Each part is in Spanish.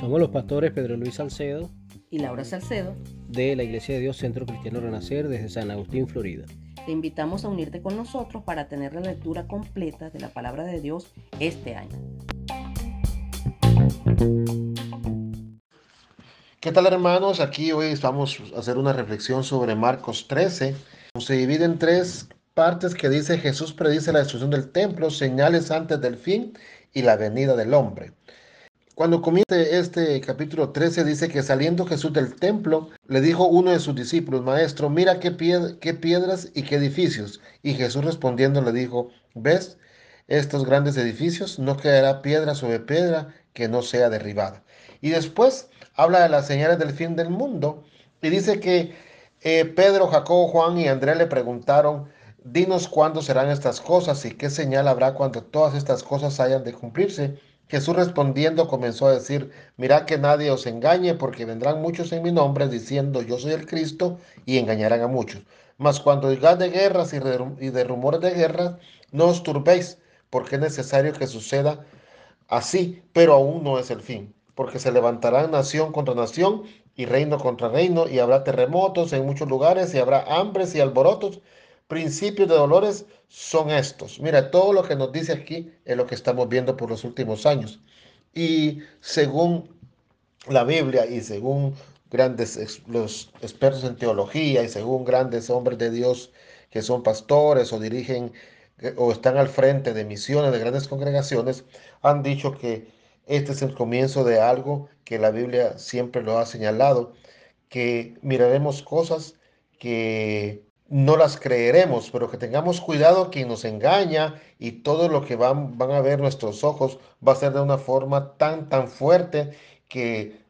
Somos los pastores Pedro Luis Salcedo y Laura Salcedo de la Iglesia de Dios Centro Cristiano Renacer desde San Agustín, Florida. Te invitamos a unirte con nosotros para tener la lectura completa de la palabra de Dios este año. ¿Qué tal hermanos? Aquí hoy vamos a hacer una reflexión sobre Marcos 13. Se divide en tres partes que dice Jesús predice la destrucción del templo, señales antes del fin y la venida del hombre. Cuando comienza este capítulo 13 dice que saliendo Jesús del templo, le dijo uno de sus discípulos, Maestro, mira qué, qué piedras y qué edificios. Y Jesús respondiendo le dijo, ¿ves estos grandes edificios? No quedará piedra sobre piedra que no sea derribada. Y después habla de las señales del fin del mundo y dice que eh, Pedro, Jacobo, Juan y Andrés le preguntaron, dinos cuándo serán estas cosas y qué señal habrá cuando todas estas cosas hayan de cumplirse. Jesús respondiendo comenzó a decir, mirad que nadie os engañe, porque vendrán muchos en mi nombre diciendo, yo soy el Cristo, y engañarán a muchos. Mas cuando digáis de guerras y de rumores de guerras, no os turbéis, porque es necesario que suceda así, pero aún no es el fin, porque se levantarán nación contra nación y reino contra reino, y habrá terremotos en muchos lugares, y habrá hambres y alborotos, principios de dolores son estos. Mira, todo lo que nos dice aquí es lo que estamos viendo por los últimos años. Y según la Biblia y según grandes los expertos en teología y según grandes hombres de Dios que son pastores o dirigen eh, o están al frente de misiones de grandes congregaciones, han dicho que este es el comienzo de algo que la Biblia siempre lo ha señalado, que miraremos cosas que no las creeremos, pero que tengamos cuidado quien nos engaña y todo lo que van, van a ver nuestros ojos va a ser de una forma tan, tan fuerte que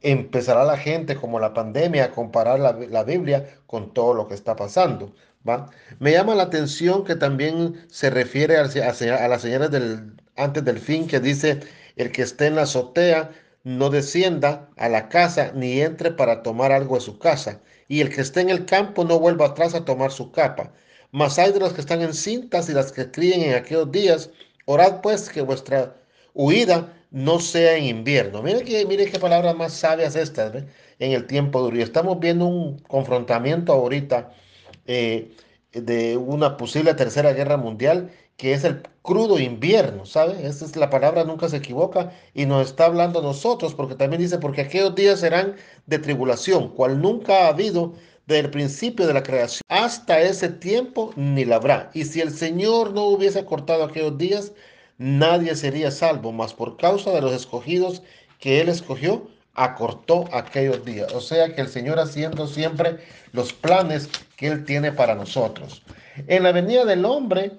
empezará la gente como la pandemia a comparar la, Biblia con todo lo que está pasando. ¿va? Me llama la atención que también se refiere a, a las señales del, antes del fin que dice el que esté en la azotea no descienda a la casa ni entre para tomar algo de su casa y el que esté en el campo no vuelva atrás a tomar su capa. Mas hay de los que están en cintas y las que críen en aquellos días. Orad pues que vuestra huida no sea en invierno. Mire, que, mire qué palabras más sabias estas en el tiempo duro. Y estamos viendo un confrontamiento ahorita eh, de una posible tercera guerra mundial que es el crudo invierno, ¿sabe? Esa es la palabra, nunca se equivoca y nos está hablando a nosotros, porque también dice, porque aquellos días serán de tribulación, cual nunca ha habido desde el principio de la creación. Hasta ese tiempo ni la habrá. Y si el Señor no hubiese cortado aquellos días, nadie sería salvo, mas por causa de los escogidos que Él escogió, acortó aquellos días. O sea que el Señor haciendo siempre los planes que Él tiene para nosotros. En la venida del hombre,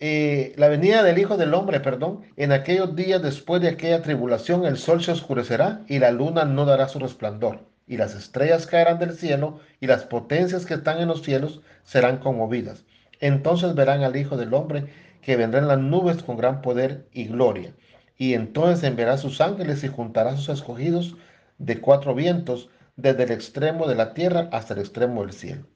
eh, la venida del Hijo del Hombre, perdón, en aquellos días después de aquella tribulación el sol se oscurecerá y la luna no dará su resplandor, y las estrellas caerán del cielo y las potencias que están en los cielos serán conmovidas. Entonces verán al Hijo del Hombre que vendrá en las nubes con gran poder y gloria. Y entonces enviará sus ángeles y juntará sus escogidos de cuatro vientos, desde el extremo de la tierra hasta el extremo del cielo.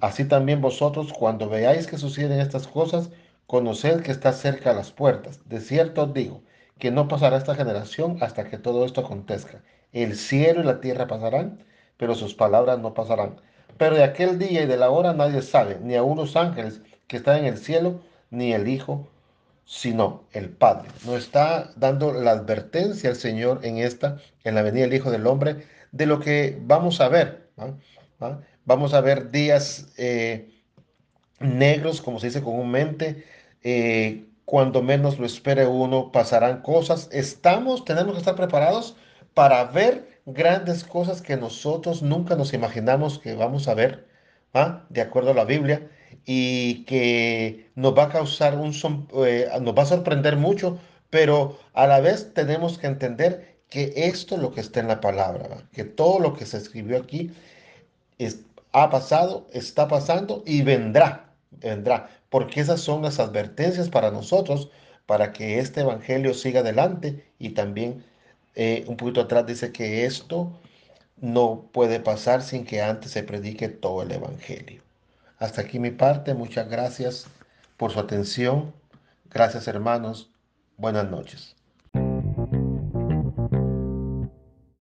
Así también vosotros, cuando veáis que suceden estas cosas, Conoced que está cerca a las puertas. De cierto os digo que no pasará esta generación hasta que todo esto acontezca. El cielo y la tierra pasarán, pero sus palabras no pasarán. Pero de aquel día y de la hora nadie sabe, ni aun los ángeles que están en el cielo, ni el Hijo, sino el Padre. Nos está dando la advertencia el Señor en esta, en la venida del Hijo del Hombre, de lo que vamos a ver. Vamos a ver días eh, negros, como se dice comúnmente, eh, cuando menos lo espere uno, pasarán cosas. Estamos, tenemos que estar preparados para ver grandes cosas que nosotros nunca nos imaginamos que vamos a ver, de acuerdo a la Biblia, y que nos va a causar un, eh, nos va a sorprender mucho, pero a la vez tenemos que entender que esto es lo que está en la palabra, que todo lo que se escribió aquí ha pasado, está pasando y vendrá, vendrá porque esas son las advertencias para nosotros, para que este Evangelio siga adelante y también eh, un poquito atrás dice que esto no puede pasar sin que antes se predique todo el Evangelio. Hasta aquí mi parte, muchas gracias por su atención. Gracias hermanos. Buenas noches.